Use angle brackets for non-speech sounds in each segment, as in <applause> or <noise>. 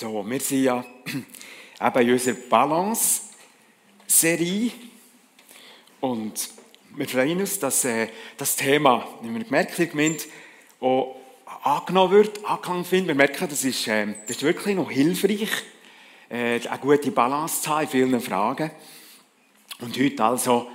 So, wir sind ja <clears throat> eben in unserer Balance-Serie und wir freuen uns, dass äh, das Thema, wie wir gemerkt haben, auch angenommen wird, Anklang findet. Wir merken, das ist, äh, das ist wirklich noch hilfreich, äh, eine gute Balance zu haben in vielen Fragen. Und heute also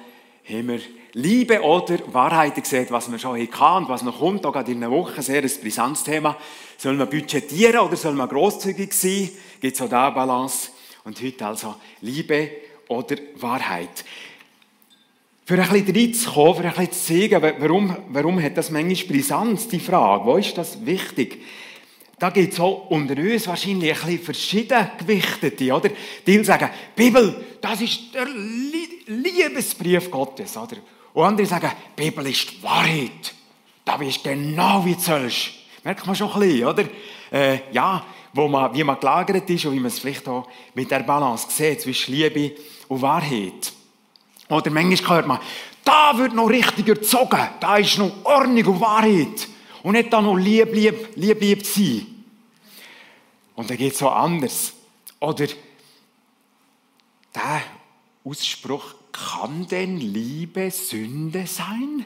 haben wir Liebe oder Wahrheit gesehen, was wir schon hatten und was noch kommt, auch gerade in einer Woche, sehr ein brisantes Thema. Soll man budgetieren oder soll man großzügig sein? Gibt es auch da Balance? Und heute also Liebe oder Wahrheit. Für ein bisschen reinzukommen, für ein bisschen zu zeigen, warum, warum hat das manchmal Brisanz, die Frage, wo ist das wichtig? Da gibt es auch unter uns wahrscheinlich ein bisschen verschieden gewichtete, oder? Die sagen, Bibel, das ist der Liebesbrief Gottes, oder? Und andere sagen, die Bibel ist die Wahrheit. Da du genau, wie du sollst. Merkt man schon ein bisschen, oder? Äh, ja, wo man, wie man gelagert ist und wie man es vielleicht auch mit der Balance sieht zwischen Liebe und Wahrheit. Oder manchmal hört man, da wird noch richtig erzogen, da ist noch Ordnung und Wahrheit. Und nicht da noch lieb, lieb, lieb, lieb sein. Und dann geht es so anders. Oder der Ausspruch, kann denn Liebe Sünde sein?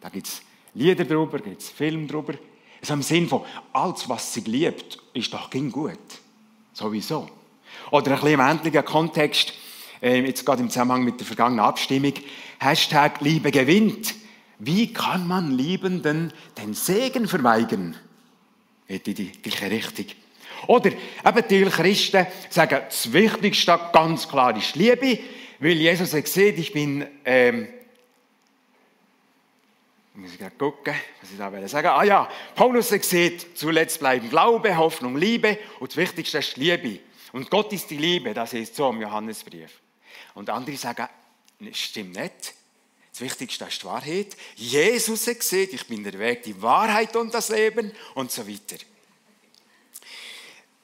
Da gibt es Lieder drüber, gibt es Film drüber. Also im Sinn von, alles, was sie liebt, ist doch ging gut. Sowieso. Oder ein bisschen im endlichen Kontext, äh, jetzt gerade im Zusammenhang mit der vergangenen Abstimmung, Hashtag Liebe gewinnt. Wie kann man Liebenden den Segen verweigern? Hätte die gleiche Richtung. Oder eben die Christen sagen, das Wichtigste ganz klar ist Liebe. Weil Jesus hat gesehen, ich bin, ähm, muss ich gerade gucken, was ich da will sagen. Ah ja, Paulus hat gesehen, zuletzt bleiben Glaube, Hoffnung, Liebe und das Wichtigste ist Liebe. Und Gott ist die Liebe, das ist so im Johannesbrief. Und andere sagen, das stimmt nicht. Das Wichtigste ist die Wahrheit. Jesus hat gesehen, ich bin der Weg, die Wahrheit und das Leben und so weiter.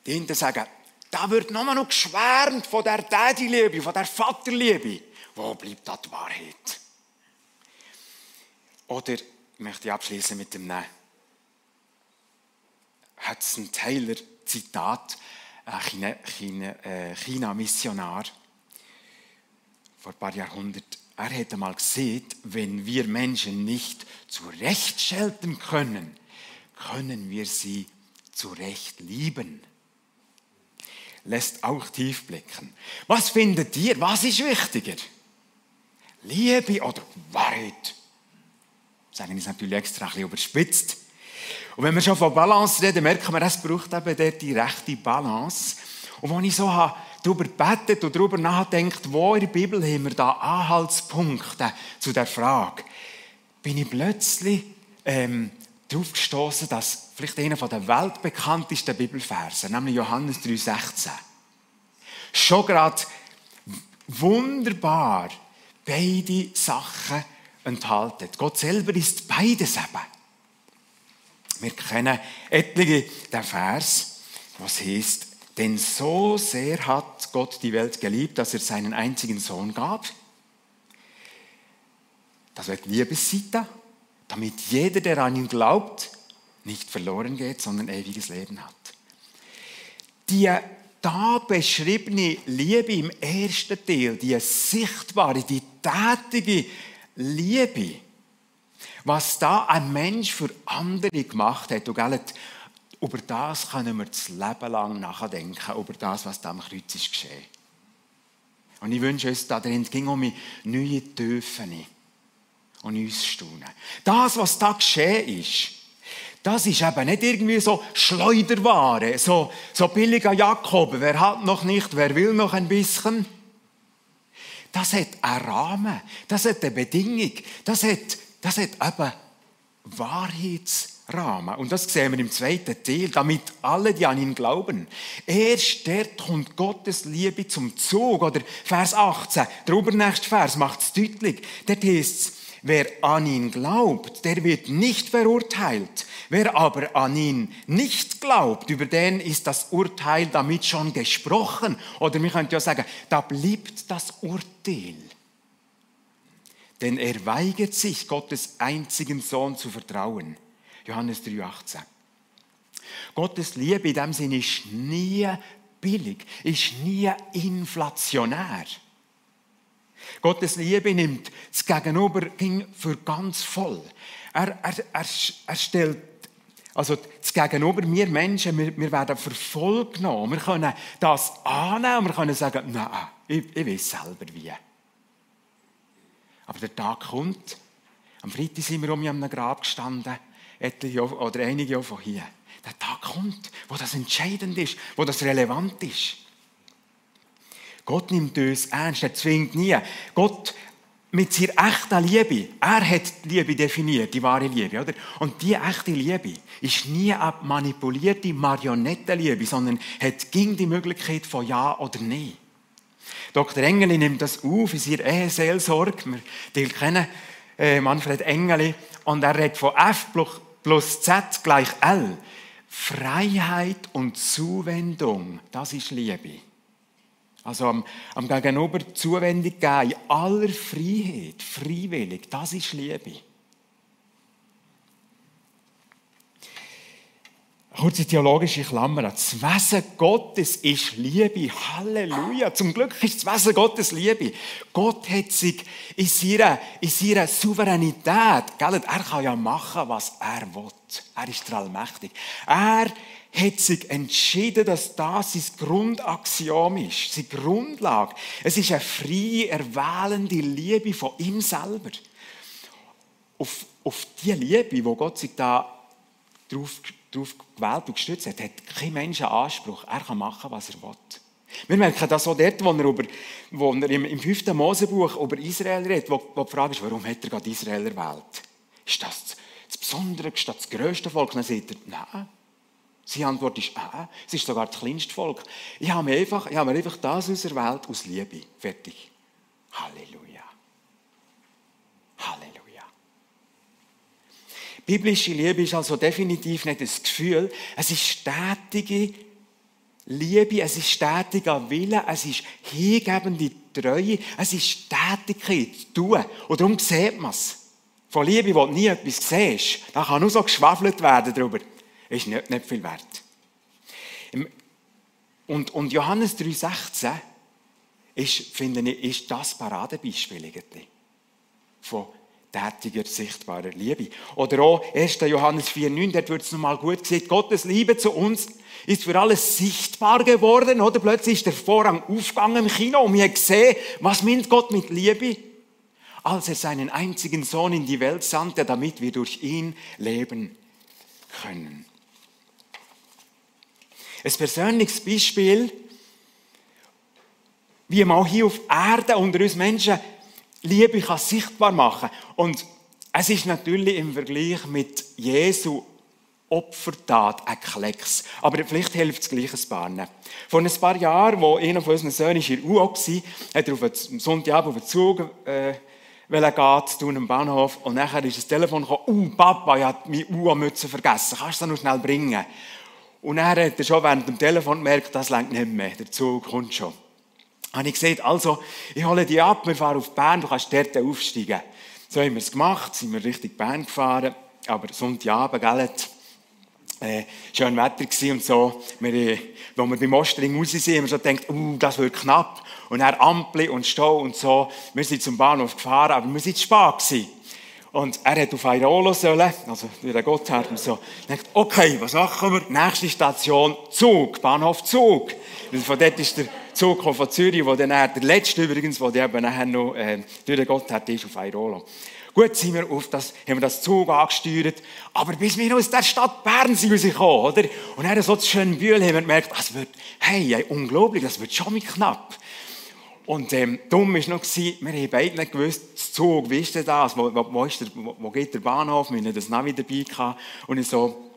Die Hinter sagen, da wird nur noch geschwärmt von der Daddy-Liebe, von der Vaterliebe. Wo bleibt da die Wahrheit? Oder ich möchte abschließen mit dem Hudson Taylor Zitat, ein China-Missionar vor ein paar Jahrhunderten. Er hätte mal gesehen, wenn wir Menschen nicht zurecht schelten können, können wir sie zurecht lieben lässt auch tief blicken. Was findet ihr? Was ist wichtiger? Liebe oder Wahrheit? Sagen ist natürlich extra ein bisschen überspitzt. Und wenn wir schon von Balance reden, merken wir, es braucht eben dort die rechte Balance. Und wenn ich so darüber betet und darüber nachdenkt, wo in der Bibel haben wir da Anhaltspunkte zu der Frage, bin ich plötzlich ähm, darauf gestoßen, dass vielleicht einer der weltbekanntesten Bibelverse, nämlich Johannes 3,16, schon gerade wunderbar beide Sachen enthalten. Gott selber ist beides eben. Wir kennen etliche der Vers, was heißt, denn so sehr hat Gott die Welt geliebt, dass er seinen einzigen Sohn gab. Das wird Liebesseite damit jeder, der an ihn glaubt, nicht verloren geht, sondern ewiges Leben hat. Die da beschriebene Liebe im ersten Teil, die sichtbare, die tätige Liebe, was da ein Mensch für andere gemacht hat, und über das können wir das Leben lang nachdenken, über das, was da am Kreuz ist geschehen. Und ich wünsche uns, da drin ging um neue Töfen und uns staunen. Das, was da geschehen ist, das ist eben nicht irgendwie so Schleuderware, so, so billiger Jakob. Wer hat noch nicht, wer will noch ein bisschen? Das hat einen Rahmen, das hat eine Bedingung, das hat, das hat eben Wahrheitsrahmen. Und das sehen wir im zweiten Teil, damit alle, die an ihn glauben. Erst dort kommt Gottes Liebe zum Zug. Oder Vers 18, der übernächste Vers macht es deutlich. Dort heißt es, Wer an ihn glaubt, der wird nicht verurteilt. Wer aber an ihn nicht glaubt, über den ist das Urteil damit schon gesprochen. Oder wir könnten ja sagen, da bleibt das Urteil. Denn er weigert sich, Gottes einzigen Sohn zu vertrauen. Johannes 3,18. Gottes Liebe in dem Sinne ist nie billig, ist nie inflationär. Gottes Liebe nimmt das Gegenüber für ganz voll. Er, er, er, er stellt, also das Gegenüber, wir Menschen, wir, wir werden verfolgt genommen. Wir können das annehmen und wir können sagen, nein, ich, ich weiß selber wie. Aber der Tag kommt, am Freitag sind wir um einem Grab gestanden, etliche oder einige von hier. Der Tag kommt, wo das entscheidend ist, wo das relevant ist. Gott nimmt uns ernst, er zwingt nie. Gott mit seiner echten Liebe, er hat die Liebe definiert, die wahre Liebe, oder? Und die echte Liebe ist nie eine manipulierte Marionettenliebe, sondern hat ging die Möglichkeit von Ja oder Nein. Dr. Engeli nimmt das auf in seiner Eheseelsorge. Wir kennen äh, Manfred Engeli und er redet von F plus Z gleich L. Freiheit und Zuwendung, das ist Liebe. Also am, am Gegenüber Zuwendung geben, in aller Freiheit, freiwillig, das ist Liebe. Kurze theologische Klammer. Das Wesen Gottes ist Liebe. Halleluja. Zum Glück ist das Wesen Gottes Liebe. Gott hat sich in seiner, in seiner Souveränität, gell, er kann ja machen, was er will. Er ist allmächtig. Er hat sich entschieden, dass das sein Grundaxiom ist, seine Grundlage. Es ist eine freie, erwählende Liebe von ihm selber. Auf, auf die Liebe, die Gott sich da drauf, drauf gewählt und gestützt hat, hat kein Mensch einen Anspruch. Er kann machen, was er will. Wir merken das auch dort, wo er, über, wo er im, 5. Mosebuch über Israel redet, wo, wo die Frage ist, warum hat er gerade Israel erwählt? Ist das das Besondere, das, das grösste Volk? Dann sagt er, nein. Seine Antwort ist, ah, es ist sogar das kleinste Volk. Ich habe mir einfach, ich habe mir einfach das auserwählt aus Liebe. Fertig. Halleluja. Halleluja. Biblische Liebe ist also definitiv nicht das Gefühl, es ist stetige Liebe, es ist stetiger Wille, es ist hingebende Treue, es ist Stetigkeit, tun. Und darum sieht man es. Von Liebe, wo du nie etwas siehst, da kann nur so geschwafelt werden darüber ist nicht, nicht viel wert. Und, und Johannes 3,16 ist, finde ich, ist das Paradebeispiel irgendwie von tätiger, sichtbarer Liebe. Oder auch 1. Johannes 4,9, dort wird es nochmal gut gesagt, Gottes Liebe zu uns ist für alles sichtbar geworden, oder? Plötzlich ist der Vorhang aufgegangen im Kino und wir haben gesehen, was meint Gott mit Liebe? Als er seinen einzigen Sohn in die Welt sandte, damit wir durch ihn leben können. Ein persönliches Beispiel, wie man hier auf Erde unter uns Menschen Liebe kann sichtbar machen Und es ist natürlich im Vergleich mit Jesu Opfertat ein Klecks. Aber vielleicht hilft es gleich ein paar. Vor ein paar Jahren, wo einer von unseren Söhnen in der war, hat er auf einen Sonntagabend auf den Zug äh, geht, tun am Bahnhof. Und nachher ist das Telefon gekommen, «Uh, Papa, ich habe meine UO-Mütze vergessen. Kannst du das noch schnell bringen?» Und dann hat er schon während dem Telefon gemerkt, das längt nicht mehr, der Zug kommt schon. Habe ich gesagt, also, ich hole dich ab, wir fahren auf Bern, du kannst dort aufsteigen. So haben wir es gemacht, sind wir Richtung Bern gefahren, aber Sonntagabend, gell, äh, schön Wetter gewesen und so. Wir, äh, als wir beim Ostring raus sind, haben wir so gedacht, uh, das wird knapp. Und dann Ampel und Stau und so. Wir sind zum Bahnhof gefahren, aber wir sind zu spät gewesen. Und er hat auf Airolo sollen, also der Gotthard und so. denkt, okay, was machen wir? Nächste Station, Zug, Bahnhof Zug. Und von dort ist der Zug von Zürich, wo dann der letzte übrigens, der eben nachher noch äh, durch den Gotthard ist, auf Airolo. Gut, sind wir auf das, haben wir das Zug angesteuert, aber bis wir aus der Stadt Bern sind oder? Und dann so zu schönen Bühl haben wir gemerkt, das wird, hey, unglaublich, das wird schon mal knapp. Und ähm, dumm war noch, wir haben beide nicht gewusst, das Zug, wie ist denn das, wo, wo, wo, ist der, wo, wo geht der Bahnhof, wir hatten das Navi dabei gehabt. Und ich so,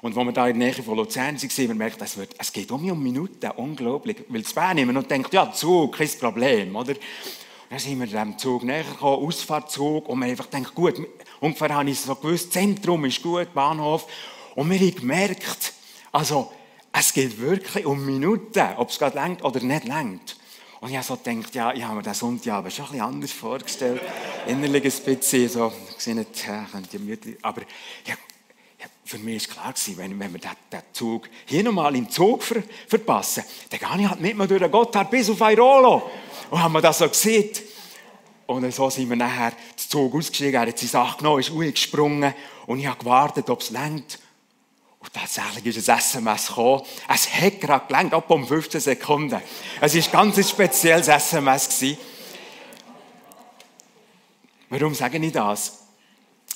und als wir da in der Nähe von Luzern waren, wir merkt, es, wird, es geht um Minuten, unglaublich. Weil das Bern immer noch denkt, ja, Zug, kein Problem, oder? Und dann sind wir dem Zug näher gekommen, Ausfahrtzug, und wir einfach gedacht, gut, ungefähr habe ich so gewusst, Zentrum ist gut, Bahnhof. Und wir haben gemerkt, also, es geht wirklich um Minuten, ob es gerade längt oder nicht längt. Und ich habe so ja, ich habe mir den Sonntag aber schon ein bisschen anders vorgestellt. Innerlich ein bisschen so, ich nicht, ja, könnte müde, aber ja, für mich war klar, gewesen, wenn, wenn wir den, den Zug hier nochmal im Zug ver, verpassen, dann gehe ich halt nicht mehr durch den Gotthard bis auf Airolo. Und haben wir das so gesehen. Und so sind wir nachher den Zug ausgestiegen, er hat seine Sache genommen, ist gesprungen und ich habe gewartet, ob es längt. Und tatsächlich ist ein SMS gekommen. Es hat gerade gelangt, ab um 15 Sekunden. Es war ganz ein spezielles SMS. Warum sage ich das?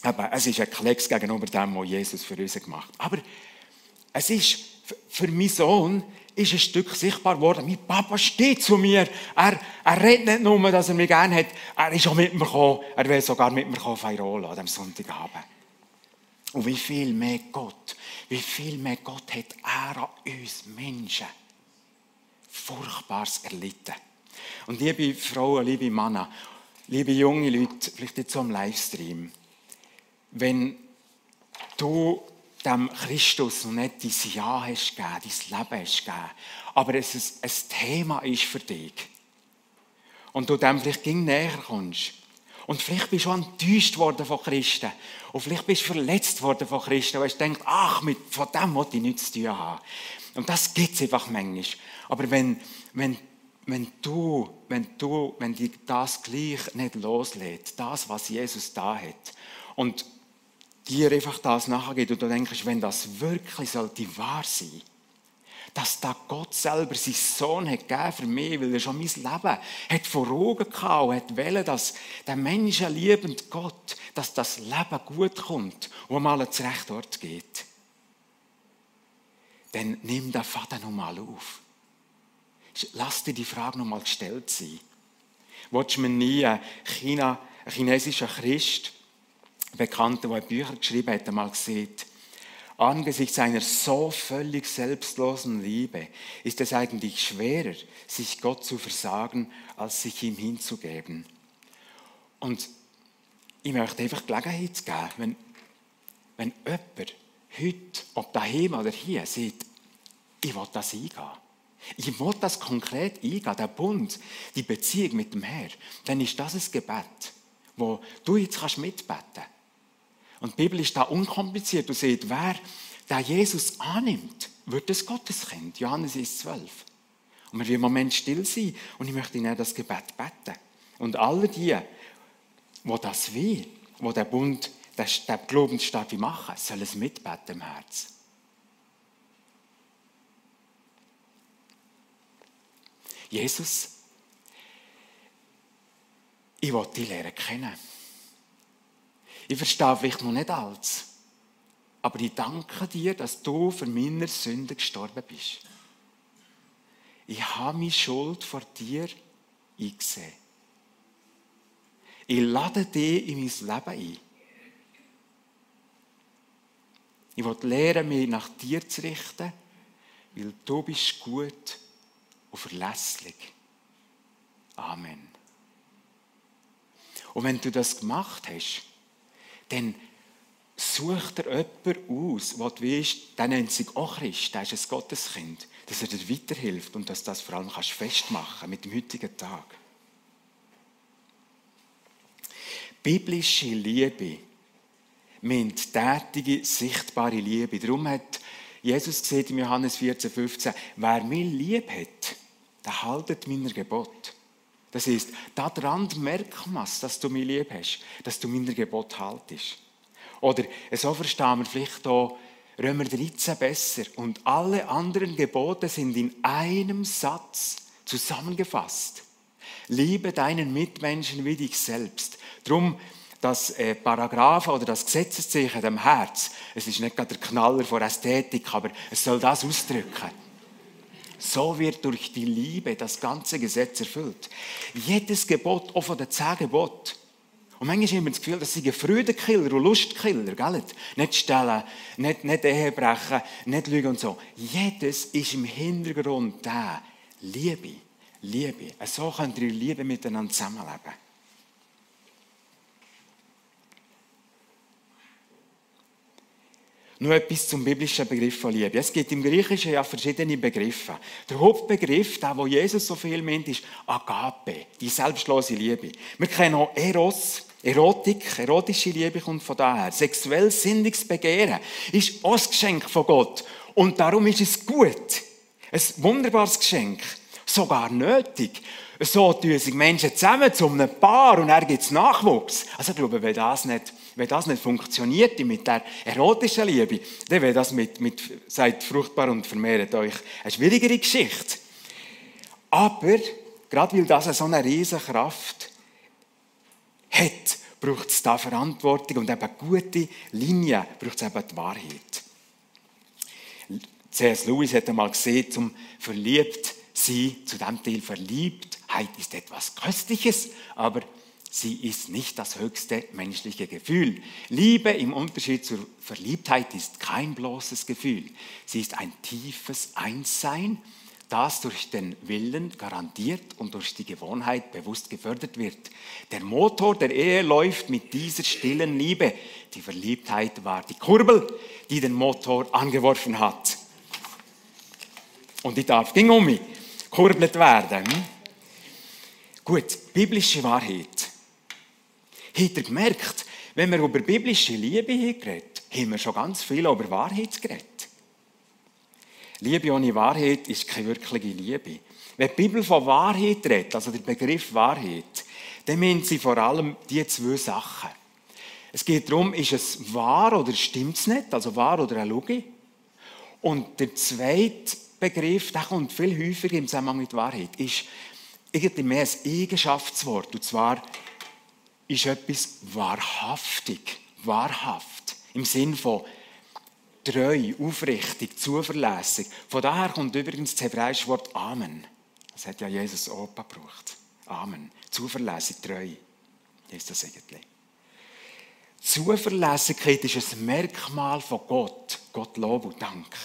Aber es ist ein Klecks gegenüber dem, was Jesus für uns gemacht hat. Aber es ist für meinen Sohn ist ein Stück sichtbar geworden. Mein Papa steht zu mir. Er, er redet nicht nur, dass er mich gerne hat. Er ist auch mit mir gekommen. Er will sogar mit mir feiern an diesem Sonntagabend. Und wie viel mehr Gott, wie viel mehr Gott hat er an uns Menschen Furchtbares erlitten. Und liebe Frauen, liebe Männer, liebe junge Leute, vielleicht jetzt so am Livestream, wenn du dem Christus noch nicht dein Ja hast gegeben, dein Leben hast gegeben, aber es ein, Thema ist für dich und du dem vielleicht näher kommst und vielleicht bist du auch enttäuscht worden von Christen und vielleicht bist du verletzt worden von Christen, weil du denkst, ach, mit, von dem wollte ich nichts zu tun haben. Und das gibt es einfach manchmal. Aber wenn, wenn, wenn du, wenn du, wenn dich das gleich nicht loslässt, das, was Jesus da hat, und dir einfach das nachgeht und du denkst, wenn das wirklich sollte wahr sein, dass da Gott selber seinen Sohn hat gegeben für mich, weil er schon mein Leben hat vor Augen gehabt und wollen, dass der menschenliebende Gott, dass das Leben gut kommt und mal ans rechte Ort geht. Dann nimm den Faden nochmal auf. Lass dir die Frage nochmal gestellt sein. Wolltest du mir nie ein, China, ein chinesischer Christ Bekannter, der Bücher geschrieben hat, einmal gesagt, angesichts einer so völlig selbstlosen Liebe ist es eigentlich schwerer, sich Gott zu versagen, als sich ihm hinzugeben. Und ich möchte einfach Gelegenheit geben, wenn, wenn jemand heute, ob daheim oder hier, sieht, ich will das eingehen. Ich will das konkret eingehen, der Bund, die Beziehung mit dem Herrn. Dann ist das ein Gebet, wo du jetzt mitbeten kannst. Und die Bibel ist da unkompliziert. Du siehst, wer der Jesus annimmt, wird das Gotteskind. Johannes ist 12. Und wir werden im Moment still sein und ich möchte Ihnen das Gebet beten. Und alle die, die das will, die den Bund, den Glaubensstab machen, sollen es mitbeten im Herzen. Jesus, ich will dich lernen kennen. Ich verstehe vielleicht noch nicht alles. Aber ich danke dir, dass du für meine Sünden gestorben bist. Ich habe meine Schuld vor dir eingesehen. Ich lade dich in mein Leben ein. Ich will lernen, mich nach dir zu richten, weil du bist gut und verlässlich. Amen. Und wenn du das gemacht hast, dann sucht er jemanden aus, wo du weißt, der nennt sich auch Christ, der ist ein Gotteskind, dass er dir weiterhilft und dass du das vor allem kannst festmachen mit dem heutigen Tag. Biblische Liebe meint tätige, sichtbare Liebe. Darum hat Jesus gesagt in Johannes 14, 15, wer mich lieb hat, der haltet meiner Gebot. Das heißt, daran merkt man dass du mich lieb hast, dass du meiner Gebot haltest. Oder so verstehen wir vielleicht auch Römer 13 besser. Und alle anderen Gebote sind in einem Satz zusammengefasst. Liebe deinen Mitmenschen wie dich selbst. Drum das äh, Paragraph oder das Gesetzeszeichen dem Herz, es ist nicht gerade der Knaller vor Ästhetik, aber es soll das ausdrücken. So wird durch die Liebe das ganze Gesetz erfüllt. Jedes Gebot, auch von den zehn Geboten. Und manchmal haben wir das Gefühl, das sind Freudenkiller und Lustkiller, gell? Nicht stellen, nicht, nicht Ehe nicht lügen und so. Jedes ist im Hintergrund da. Liebe, Liebe. So könnt ihr Liebe miteinander zusammenleben. Nur etwas zum biblischen Begriff von Liebe. Es gibt im Griechischen ja verschiedene Begriffe. Der Hauptbegriff, der, wo Jesus so viel meint, ist Agape, die selbstlose Liebe. Wir kennen auch Eros, Erotik, erotische Liebe kommt von daher. Sexuelles Sündigungsbegehren ist auch ein Geschenk von Gott. Und darum ist es gut. Ein wunderbares Geschenk. Sogar nötig. So tun sich Menschen zusammen zu einem Paar und er gibt es Nachwuchs. Also ich glaube, wenn das nicht, wenn das nicht funktioniert mit der erotischen Liebe, dann wäre das mit, mit seid fruchtbar und vermehrt euch eine schwierigere Geschichte. Aber, gerade weil das so eine riesige Kraft hat, braucht es da Verantwortung und eben gute Linien, braucht es eben die Wahrheit. C.S. Lewis hat einmal gesehen, zum verliebt sein, zu dem Teil Verliebtheit ist etwas Köstliches, aber sie ist nicht das höchste menschliche Gefühl. Liebe im Unterschied zur Verliebtheit ist kein bloßes Gefühl. Sie ist ein tiefes Einssein, das durch den Willen garantiert und durch die Gewohnheit bewusst gefördert wird. Der Motor der Ehe läuft mit dieser stillen Liebe. Die Verliebtheit war die Kurbel, die den Motor angeworfen hat. Und ich darf ging um mich kurbelt werden. Gut, biblische Wahrheit. Habt ihr gemerkt, wenn wir über biblische Liebe geredet haben wir schon ganz viel über Wahrheit geredet. Liebe ohne Wahrheit ist keine wirkliche Liebe. Wenn die Bibel von Wahrheit redet, also der Begriff Wahrheit, dann meint sie vor allem die zwei Sachen. Es geht darum, ist es wahr oder stimmt es nicht, also wahr oder eine Lüge. Und der zweite Begriff, der kommt viel häufiger im Zusammenhang mit Wahrheit, ist irgendwie mehr ein Eigenschaftswort. Und zwar ist etwas wahrhaftig, wahrhaft, im Sinn von treu, aufrichtig, zuverlässig. Von daher kommt übrigens das hebräische Wort Amen. Das hat ja Jesus auch gebraucht. Amen. Zuverlässig, treu. Ist das eigentlich. Zuverlässigkeit ist ein Merkmal von Gott. Gott Lob und Dank.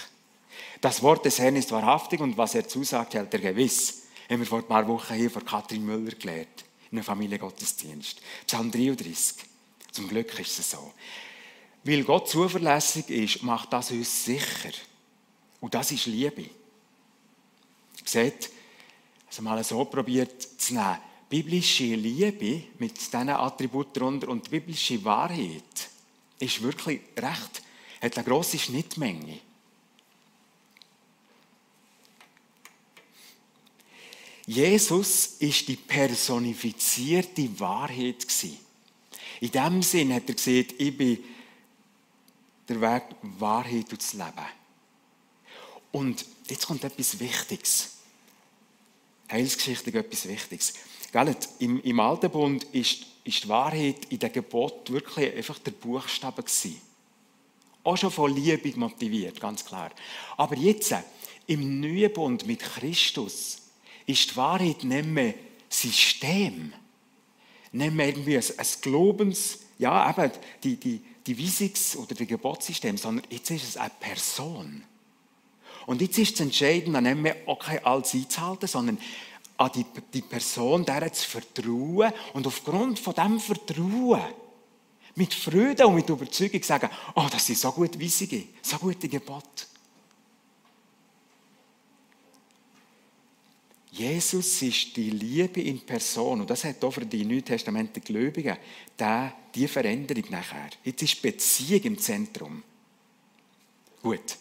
Das Wort des Herrn ist wahrhaftig und was er zusagt, hält er gewiss. Haben wir vor ein paar Wochen hier von Katrin Müller gelernt, in einem Familiengottesdienst. Psalm 33. Zum Glück ist es so. Weil Gott zuverlässig ist, macht das uns sicher. Und das ist Liebe. Seht, also mal so probiert zu nehmen. Biblische Liebe mit diesen Attributen darunter und biblische Wahrheit ist wirklich recht, hat eine grosse Schnittmenge. Jesus ist die personifizierte Wahrheit In dem Sinn hat er gesagt, ich bin der Weg, Wahrheit und das Leben. Und jetzt kommt etwas Wichtiges. Heilsgeschichtlich etwas Wichtiges. Im, Im Alten Bund ist, ist die Wahrheit in der Gebot wirklich einfach der Buchstabe gewesen. Auch schon von Liebe motiviert, ganz klar. Aber jetzt, im Neuen Bund mit Christus, ist die Wahrheit nicht mehr System, nicht mehr irgendwie ein, ein Glaubens, ja, eben die, die, die Weisungs- oder die Gebotssystem, sondern jetzt ist es eine Person. Und jetzt ist es entscheidend, nicht mehr okay, alles einzuhalten, sondern an die, die Person, der zu vertrauen und aufgrund von dem Vertrauen mit Freude und mit Überzeugung sagen, oh, das sind so gute Weisungen, so gute Gebote. Jesus ist die Liebe in Person. Und das hat auch für die Neutestamenten Gläubigen die Veränderung nachher. Jetzt ist Beziehung im Zentrum. Gut.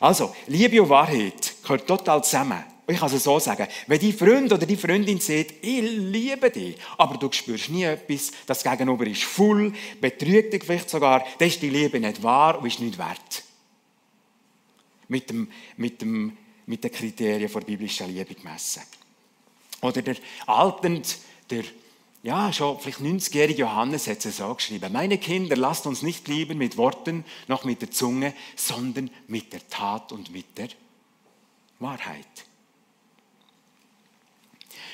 Also, Liebe und Wahrheit gehört total zusammen. Ich kann es so sagen. Wenn die Freund oder die Freundin sagt, ich liebe dich, aber du spürst nie etwas, das Gegenüber ist voll, betrügt dich vielleicht sogar, dann ist die Liebe nicht wahr und ist nicht wert. Mit dem, mit dem mit den Kriterien der biblischen Liebe gemessen. Oder der Altend, der ja, schon vielleicht 90-jährige Johannes hat es so geschrieben. Meine Kinder, lasst uns nicht lieben mit Worten noch mit der Zunge, sondern mit der Tat und mit der Wahrheit.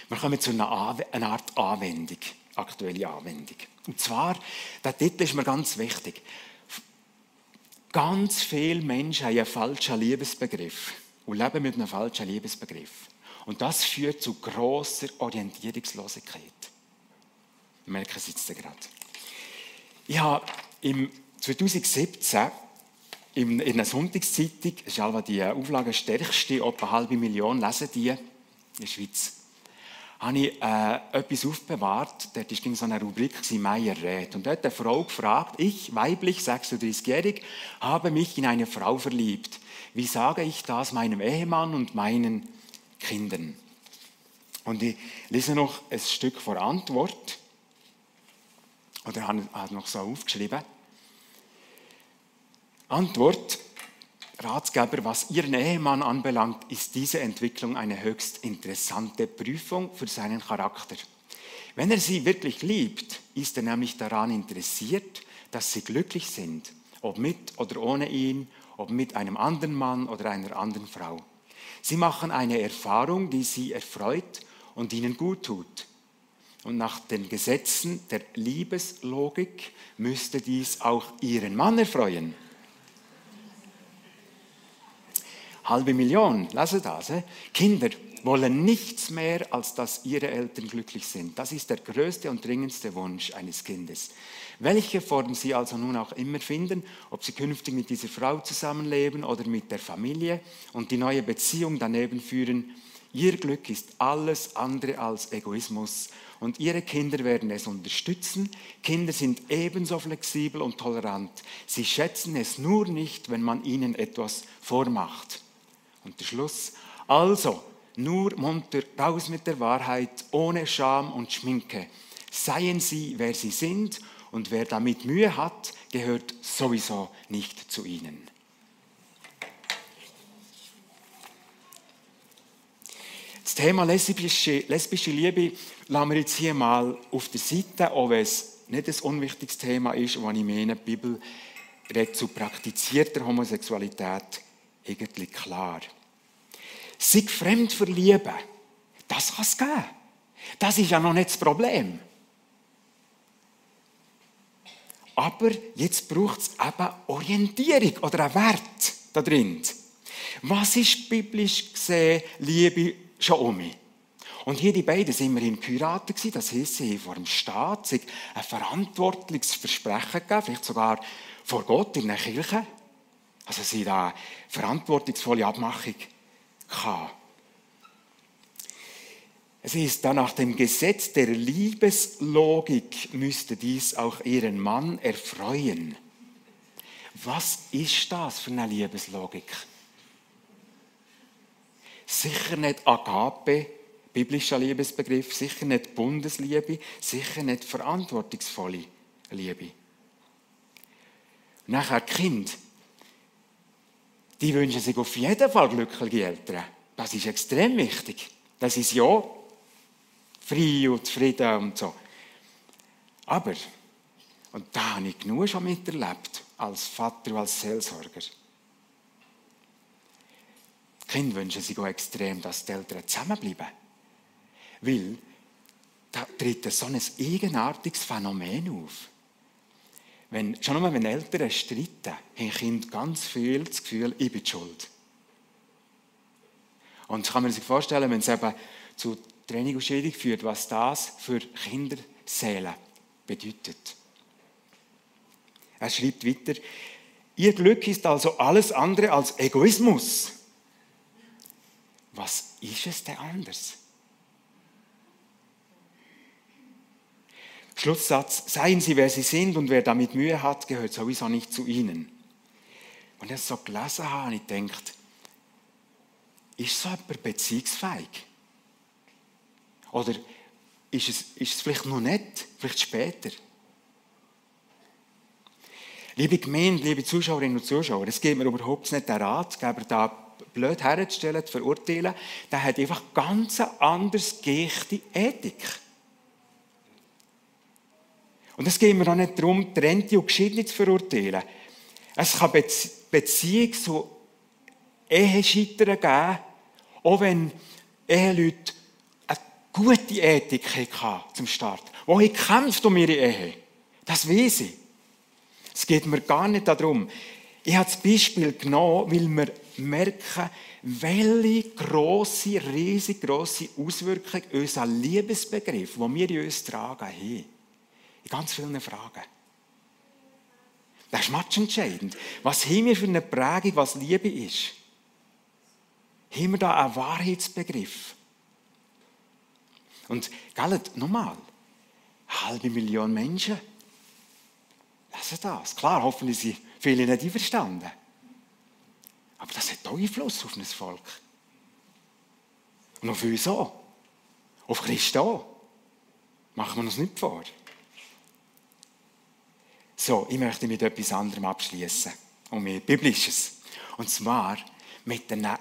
Wir kommen zu einer, Art Anwendung, aktuelle Anwendung. Und zwar, der Titel ist mir ganz wichtig. Ganz viele Menschen haben einen falschen Liebesbegriff und leben mit einem falschen Liebesbegriff. Und das führt zu großer Orientierungslosigkeit. Wir merken es jetzt gerade. Ich habe im 2017 in einer Sonntagszeitung, das ist die Auflage stärkste, etwa eine halbe Million lesen die in der Schweiz, habe ich äh, etwas aufbewahrt. Dort war so eine Rubrik, Meier rät. Und dort hat eine Frau gefragt, ich, weiblich, 36-jährig, habe mich in eine Frau verliebt. Wie sage ich das meinem Ehemann und meinen Kindern? Und ich lese noch ein Stück vor Antwort. Oder habe noch so aufgeschrieben. Antwort, Ratgeber, was Ihren Ehemann anbelangt, ist diese Entwicklung eine höchst interessante Prüfung für seinen Charakter. Wenn er Sie wirklich liebt, ist er nämlich daran interessiert, dass Sie glücklich sind, ob mit oder ohne ihn, ob mit einem anderen Mann oder einer anderen Frau. Sie machen eine Erfahrung, die Sie erfreut und Ihnen gut tut. Und nach den Gesetzen der Liebeslogik müsste dies auch Ihren Mann erfreuen. halbe Million, lasse das. Eh? Kinder wollen nichts mehr, als dass ihre Eltern glücklich sind. Das ist der größte und dringendste Wunsch eines Kindes. Welche Form sie also nun auch immer finden, ob sie künftig mit dieser Frau zusammenleben oder mit der Familie und die neue Beziehung daneben führen, ihr Glück ist alles andere als Egoismus und ihre Kinder werden es unterstützen. Kinder sind ebenso flexibel und tolerant. Sie schätzen es nur nicht, wenn man ihnen etwas vormacht. Und der Schluss. Also, nur munter raus mit der Wahrheit, ohne Scham und Schminke. Seien Sie, wer Sie sind, und wer damit Mühe hat, gehört sowieso nicht zu Ihnen. Das Thema lesbische, lesbische Liebe lassen wir jetzt hier mal auf der Seite, auch wenn es nicht ein unwichtiges Thema ist, wo ich meine, die Bibel redet zu praktizierter Homosexualität irgendwie klar. Sich fremd verlieben, das kann es geben. Das ist ja noch nicht das Problem. Aber jetzt braucht es eben Orientierung oder einen Wert da drin. Was ist biblisch gesehen Liebe schon um mich? Und hier die beiden sind immerhin geheiratet gewesen. Das heisst, sie haben vor dem Staat sich ein verantwortliches Versprechen gegeben, vielleicht sogar vor Gott in der Kirche. Also sie da verantwortungsvolle Abmachung gehabt. Es ist dann nach dem Gesetz der Liebeslogik müsste dies auch ihren Mann erfreuen. Was ist das für eine Liebeslogik? Sicher nicht Agape, biblischer Liebesbegriff, sicher nicht Bundesliebe, sicher nicht verantwortungsvolle Liebe. Nachher Kind die wünschen sich auf jeden Fall glückliche Eltern. Das ist extrem wichtig. Das ist ja frei und zufrieden und so. Aber, und da habe ich genug schon miterlebt, als Vater und als Seelsorger. Die Kinder wünschen sich auch extrem, dass die Eltern zusammenbleiben. Weil da tritt so ein eigenartiges Phänomen auf. Wenn, schon einmal, wenn Eltern streiten, haben Kinder ganz viel das Gefühl, ich bin schuld. Und das kann man sich vorstellen, wenn es eben zu Training und Scheidung führt, was das für Kinderseelen bedeutet. Er schreibt weiter, Ihr Glück ist also alles andere als Egoismus. Was ist es denn anders? Schlusssatz, seien Sie, wer Sie sind und wer damit Mühe hat, gehört sowieso nicht zu Ihnen. Und ich so gelesen habe, ich gedacht, ist so jemand beziehungsfähig? Oder ist es, ist es vielleicht noch nicht, vielleicht später? Liebe Gemeinde, liebe Zuschauerinnen und Zuschauer, es geht mir überhaupt nicht der Ratgeber, da blöd herzustellen, zu verurteilen. Der hat einfach ganz anders geechte Ethik. Und es geht mir auch nicht darum, Trennte und Geschiedene zu verurteilen. Es kann Beziehungs- zu Ehescheitern geben, auch wenn Eheleute gute Ethik hatten zum Start. Die kämpft um ihre Ehe. Das weiß ich. Es geht mir gar nicht darum. Ich habe das Beispiel genommen, weil wir merken, welche grosse, riesig grosse Auswirkung unser Liebesbegriff, den wir in uns tragen, haben. In ganz vielen Fragen. Das ist matchentscheidend. Was haben wir für eine Prägung, was Liebe ist? Haben wir da einen Wahrheitsbegriff? Und, gell, nochmal, halbe Million Menschen lesen das. Klar, hoffentlich sind viele nicht einverstanden. Aber das hat Einfluss auf ein Volk. Und auf uns auch. Auf Christen auch. Machen wir uns nicht vor. So, ich möchte mit etwas anderem abschließen. Und mit Biblisches. Und zwar mit der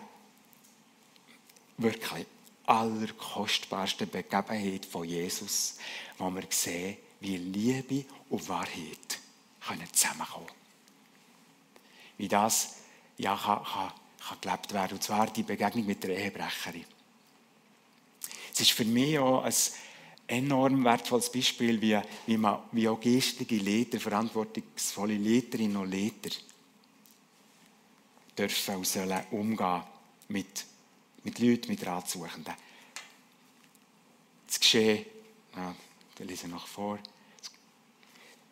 wirklich allerkostbarsten Begebenheit von Jesus, wo wir sehen, wie Liebe und Wahrheit können zusammenkommen. Wie das ja, kann, kann, kann gelebt werden. Und zwar die Begegnung mit der Ehebrecherin. Es ist für mich auch ein enorm wertvolles Beispiel, wie, wie, man, wie auch geistige Leiter, verantwortungsvolle Leiterinnen und Leiter dürfen und sollen umgehen mit, mit Leuten, mit Ratsuchenden. Das Geschehen, ja, da lese ich noch vor,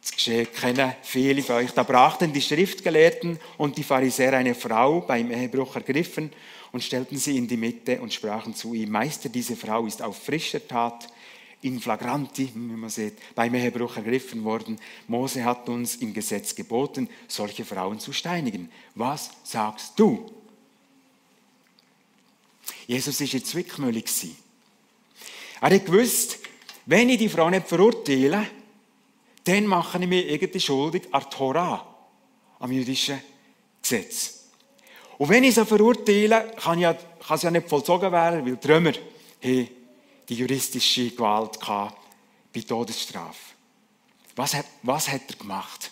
das Geschehen kennen viele von euch. Da brachten die Schriftgelehrten und die Pharisäer eine Frau beim Ehebruch ergriffen und stellten sie in die Mitte und sprachen zu ihm, Meister, diese Frau ist auf frischer Tat in flagranti, wie man sieht, beim Ehebruch ergriffen worden. Mose hat uns im Gesetz geboten, solche Frauen zu steinigen. Was sagst du? Jesus war in Zwickmühle. Er hat gewusst, wenn ich die Frau nicht verurteile, dann mache ich mich irgendwie schuldig an Torah, am jüdischen Gesetz. Und wenn ich sie verurteile, kann, ja, kann es ja nicht vollzogen werden, weil die Römer die juristische Gewalt bei Todesstrafe. Was hat, was hat er gemacht?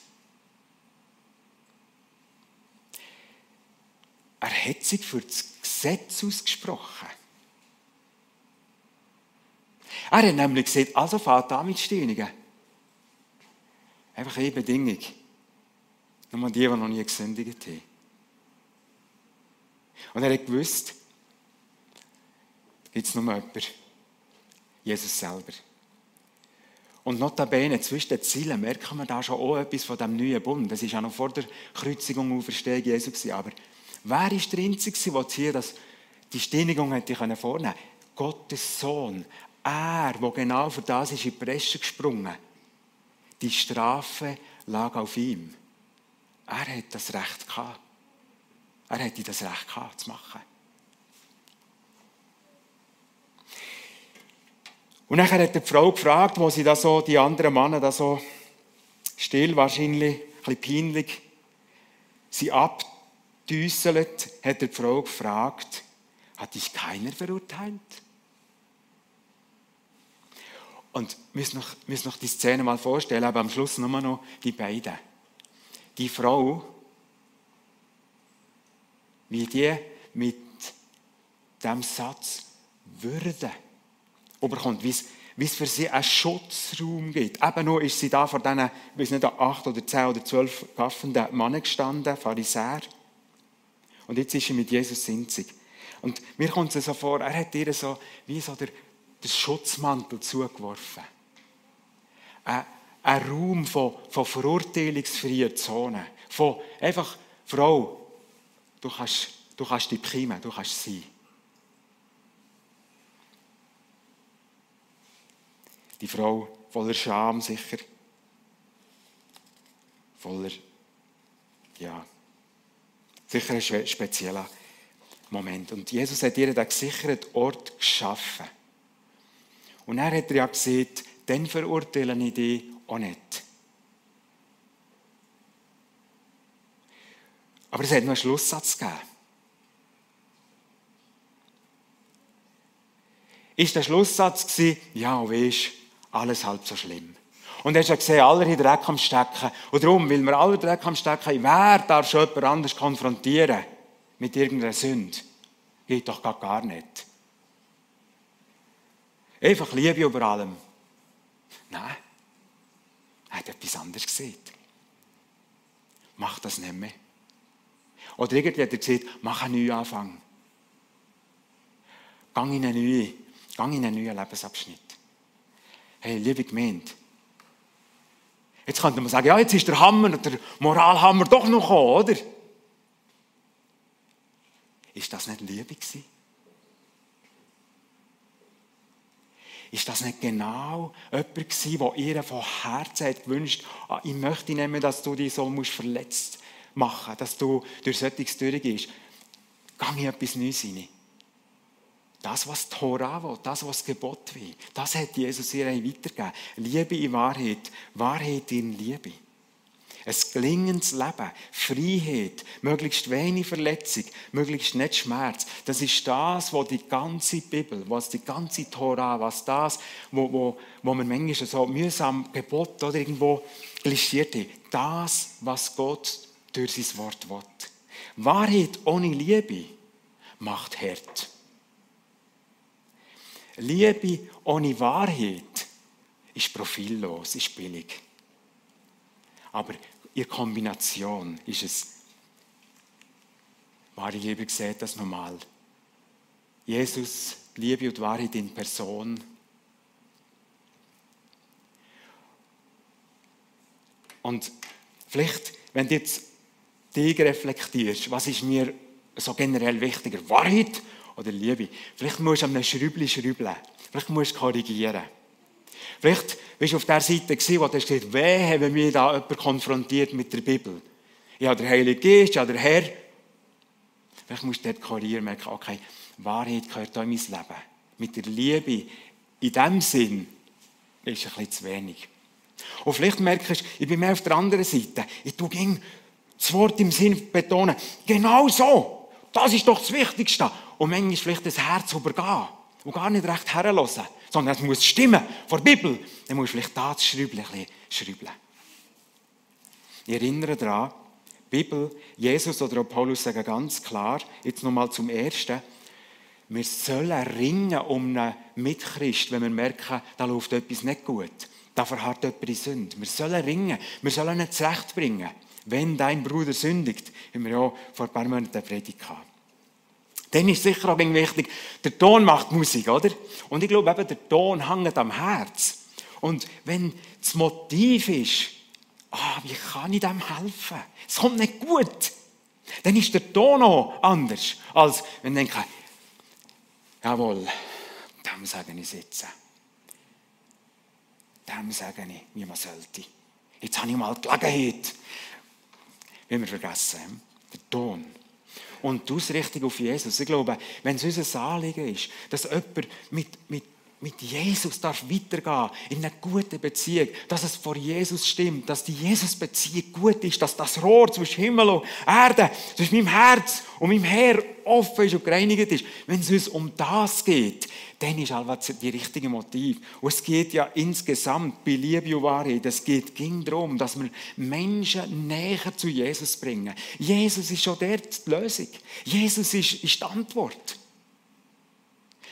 Er hat sich für das Gesetz ausgesprochen. Er hat nämlich gesagt, also fahrt an mit Steinigen. Einfach eine Bedingung. Nur die, die noch nie gesündigt haben. Und er hat gewusst, gibt es nur jemanden, Jesus selber. Und notabene, zwischen den Zielen merken wir da schon auch etwas von dem neuen Bund. Das war ja noch vor der Kreuzigung und Verstehung Jesu. Aber wer ist der Einzige, der hier das, die Steinigung hätte vornehmen können? Gottes Sohn. Er, der genau für das ist in die Bresche gesprungen. Die Strafe lag auf ihm. Er hat das Recht gehabt. Er hätte das Recht gehabt, zu machen. Und dann hat die Frau gefragt, wo sie da so, die anderen Männer da so still wahrscheinlich, ein bisschen peinlich, sie abdüsselt, hat die Frau gefragt, hat dich keiner verurteilt? Und noch, müssen noch die Szene mal vorstellen, aber am Schluss nur noch die beiden. Die Frau, wie die mit dem Satz Würde überkommt, wie es, wie es für sie einen Schutzraum gibt. Eben nur ist sie da vor diesen, ich weiß nicht, acht oder zehn oder zwölf gaffenden Männern gestanden, Pharisäer. Und jetzt ist sie mit Jesus sinzig. Und mir kommt es so vor, er hat ihr so, wie so der, der Schutzmantel zugeworfen. Ein, ein Raum von, von verurteilungsfreien Zonen. Von einfach, Frau, du kannst, du kannst dich bekommen, du kannst sein. Die Frau voller Scham sicher. Voller, ja, sicher ein spezieller Moment. Und Jesus hat ihr den gesicherten Ort geschaffen. Und er hat ja gesagt, dann verurteile ich dich auch nicht. Aber es hat noch einen Schlusssatz gegeben. Ist der Schlusssatz gewesen, ja, weisst, alles halb so schlimm. Und er hat gesehen, alle haben Dreck am Stecken. Und darum, weil wir alle Dreck am Stecken haben, wer darf schon jemand anders konfrontieren mit irgendeiner Sünde? Geht doch gar, nicht. Einfach Liebe über allem. Nein, er hat etwas anderes gesehen. Mach das nicht mehr. Oder irgendwie hat er gesagt, mach einen neuen Anfang. Gang in einen neuen, in einen neuen Lebensabschnitt. Hey, liebe Gemeinde, jetzt könnte man sagen, ja, jetzt ist der Hammer, der Moralhammer doch noch gekommen, oder? Ist das nicht Liebe gewesen? Ist das nicht genau jemand gewesen, der ihr von Herzen hat gewünscht, ah, ich möchte nicht dass du dich so musst verletzt machen dass du durch solches durchgehst. Gang in etwas Neues rein. Das, was die Torah will, das, was Gebot will, das hat Jesus ihr weitergegeben. Liebe in Wahrheit, Wahrheit in Liebe. Ein gelingendes Leben, Freiheit, möglichst wenig Verletzung, möglichst nicht Schmerz. Das ist das, was die ganze Bibel, was die ganze Tora, was das, wo, wo, wo man manchmal so mühsam Gebot oder irgendwo glischiert hat. Das, was Gott durch sein Wort will. Wahrheit ohne Liebe macht hart. Liebe ohne Wahrheit ist profillos, ist billig. Aber in Kombination ist es, wahre Liebe sieht das normal. Jesus, Liebe und Wahrheit in Person. Und vielleicht, wenn du jetzt dich reflektierst, was ist mir so generell wichtiger, Wahrheit oder Liebe? Vielleicht musst du an einem Schrübli schrübeln. Vielleicht musst du korrigieren. Vielleicht bist du auf der Seite gewesen, wo du hast gesagt wehe, wenn mich da jemand konfrontiert mit der Bibel. Ja, der Heilige Geist, ja, der Herr. Vielleicht musst du dort korrigieren, merken, okay, Wahrheit gehört auch in mein Leben. Mit der Liebe in dem Sinn ist ein bisschen zu wenig. Und vielleicht merkst du, ich bin mehr auf der anderen Seite. Ich tue das Wort im Sinn betonen. Genau so. Das ist doch das Wichtigste. Und manchmal vielleicht das Herz übergehen und gar nicht recht herhören sondern es muss stimmen vor der Bibel. Dann musst du vielleicht da das Schräubchen schrauben. Ich erinnere daran, Bibel, Jesus oder Paulus sagen ganz klar, jetzt nochmal zum Ersten, wir sollen ringen um einen Mitchrist, wenn wir merken, da läuft etwas nicht gut. Da verharrt jemand in Sünde. Wir sollen ringen, wir sollen ihn zurechtbringen. Wenn dein Bruder sündigt, haben wir ja vor ein paar Monaten Predigt gehabt. Dann ist sicher auch wichtig, der Ton macht Musik, oder? Und ich glaube eben, der Ton hängt am Herz. Und wenn das Motiv ist, ah, wie kann ich dem helfen? Es kommt nicht gut. Dann ist der Ton auch anders, als wenn ich denke, jawohl, dem sage ich sitzen. Dem sage ich, wie man sollte. Jetzt habe ich mal die Gelegenheit. Wie wir vergessen, der Ton und die Ausrichtung auf Jesus. Ich glaube, wenn es unser Anliegen ist, dass jemand mit, mit, mit Jesus darf weitergehen in einer guten Beziehung, dass es vor Jesus stimmt, dass die Jesus-Beziehung gut ist, dass das Rohr zwischen Himmel und Erde, zwischen meinem Herz und meinem Herr offen ist und gereinigt ist. Wenn es uns um das geht, dann ist einfach die richtige Motiv. Und es geht ja insgesamt bei Liebe und Wahrheit, es geht ging darum, dass wir Menschen näher zu Jesus bringen. Jesus ist schon dort die Lösung. Jesus ist, ist die Antwort.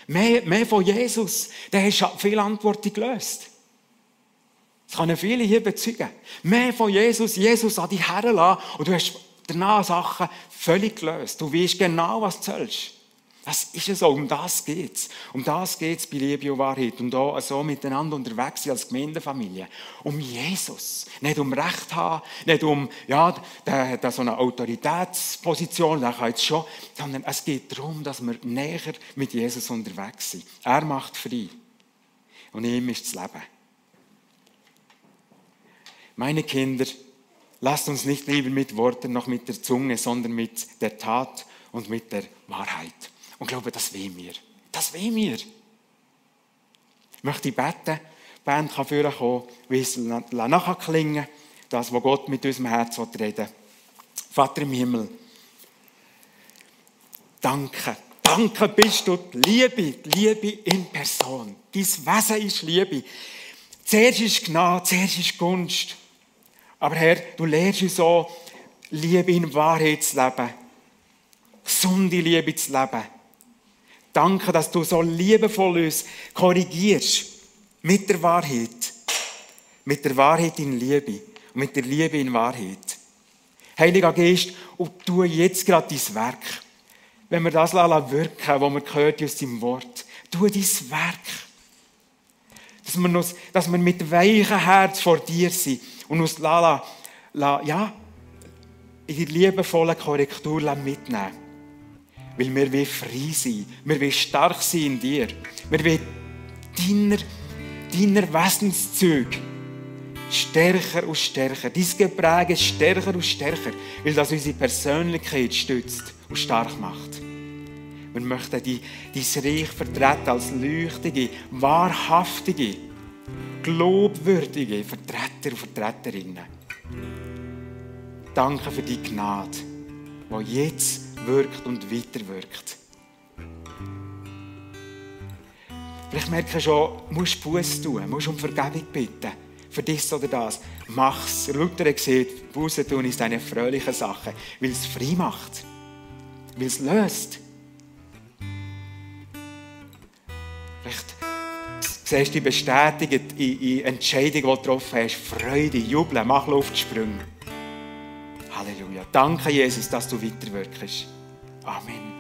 Mehr, mehr von Jesus, der hat viele Antworten gelöst. Das können viele hier bezeugen. Mehr von Jesus, Jesus an dich herlassen und du hast danach Sachen völlig gelöst. Du weißt genau, was du sollst. Das ist es so, um das geht es. Um das geht es bei Liebe und Wahrheit. Und da so miteinander unterwegs sind als Gemeindefamilie. Um Jesus. Nicht um Recht haben, nicht um, ja, der, der so eine Autoritätsposition, der kann jetzt schon, sondern es geht darum, dass wir näher mit Jesus unterwegs sind. Er macht frei. Und ihm ist das Leben. Meine Kinder, lasst uns nicht lieber mit Worten noch mit der Zunge, sondern mit der Tat und mit der Wahrheit. Und glaube, das will mir. Das will mir. Ich möchte beten, die Band kann vorkommen, kommen, wie es nachher klingen, das, was Gott mit unserem Herz reden will. Vater im Himmel, danke. Danke bist du die Liebe, die Liebe in Person. Dein Wesen ist Liebe. Zuerst ist Gnade, zuerst ist Gunst. Aber Herr, du lehrst uns so, Liebe in Wahrheit zu leben. Gesunde Liebe zu leben. Danke, dass du so liebevoll uns korrigierst mit der Wahrheit. Mit der Wahrheit in Liebe und mit der Liebe in Wahrheit. Heiliger Geist, und tu jetzt gerade dein Werk. Wenn wir das wirken, was wir gehört aus deinem Wort, tu dein Werk. Dass wir, uns, dass wir mit weichem Herz vor dir sind und uns Lala, ja, in die liebevolle Korrektur mitnehmen weil wir will frei sein. Wir will stark sein in dir. Wir will deiner, deiner Wesenszüge stärker und stärker. Dein Gepräge stärker und stärker, weil das unsere Persönlichkeit stützt und stark macht. Wir möchten dein Reich vertreten als leuchtige, wahrhaftige, glaubwürdige Vertreter und Vertreterinnen. Danke für die Gnade, die jetzt wirkt und weiterwirkt. Vielleicht merkst du schon, du musst Buß tun, musst um Vergebung bitten. Für dies oder das. Mach's. Luther sieht, Buße tun ist eine fröhliche Sache, weil es frei macht. Weil es löst. Siehst dich bestätigt in, in Entscheidungen, die du getroffen hast. Freude, Jubeln, mach Luftsprünge. Halleluja. Danke, Jesus, dass du weiterwirkst. Amen.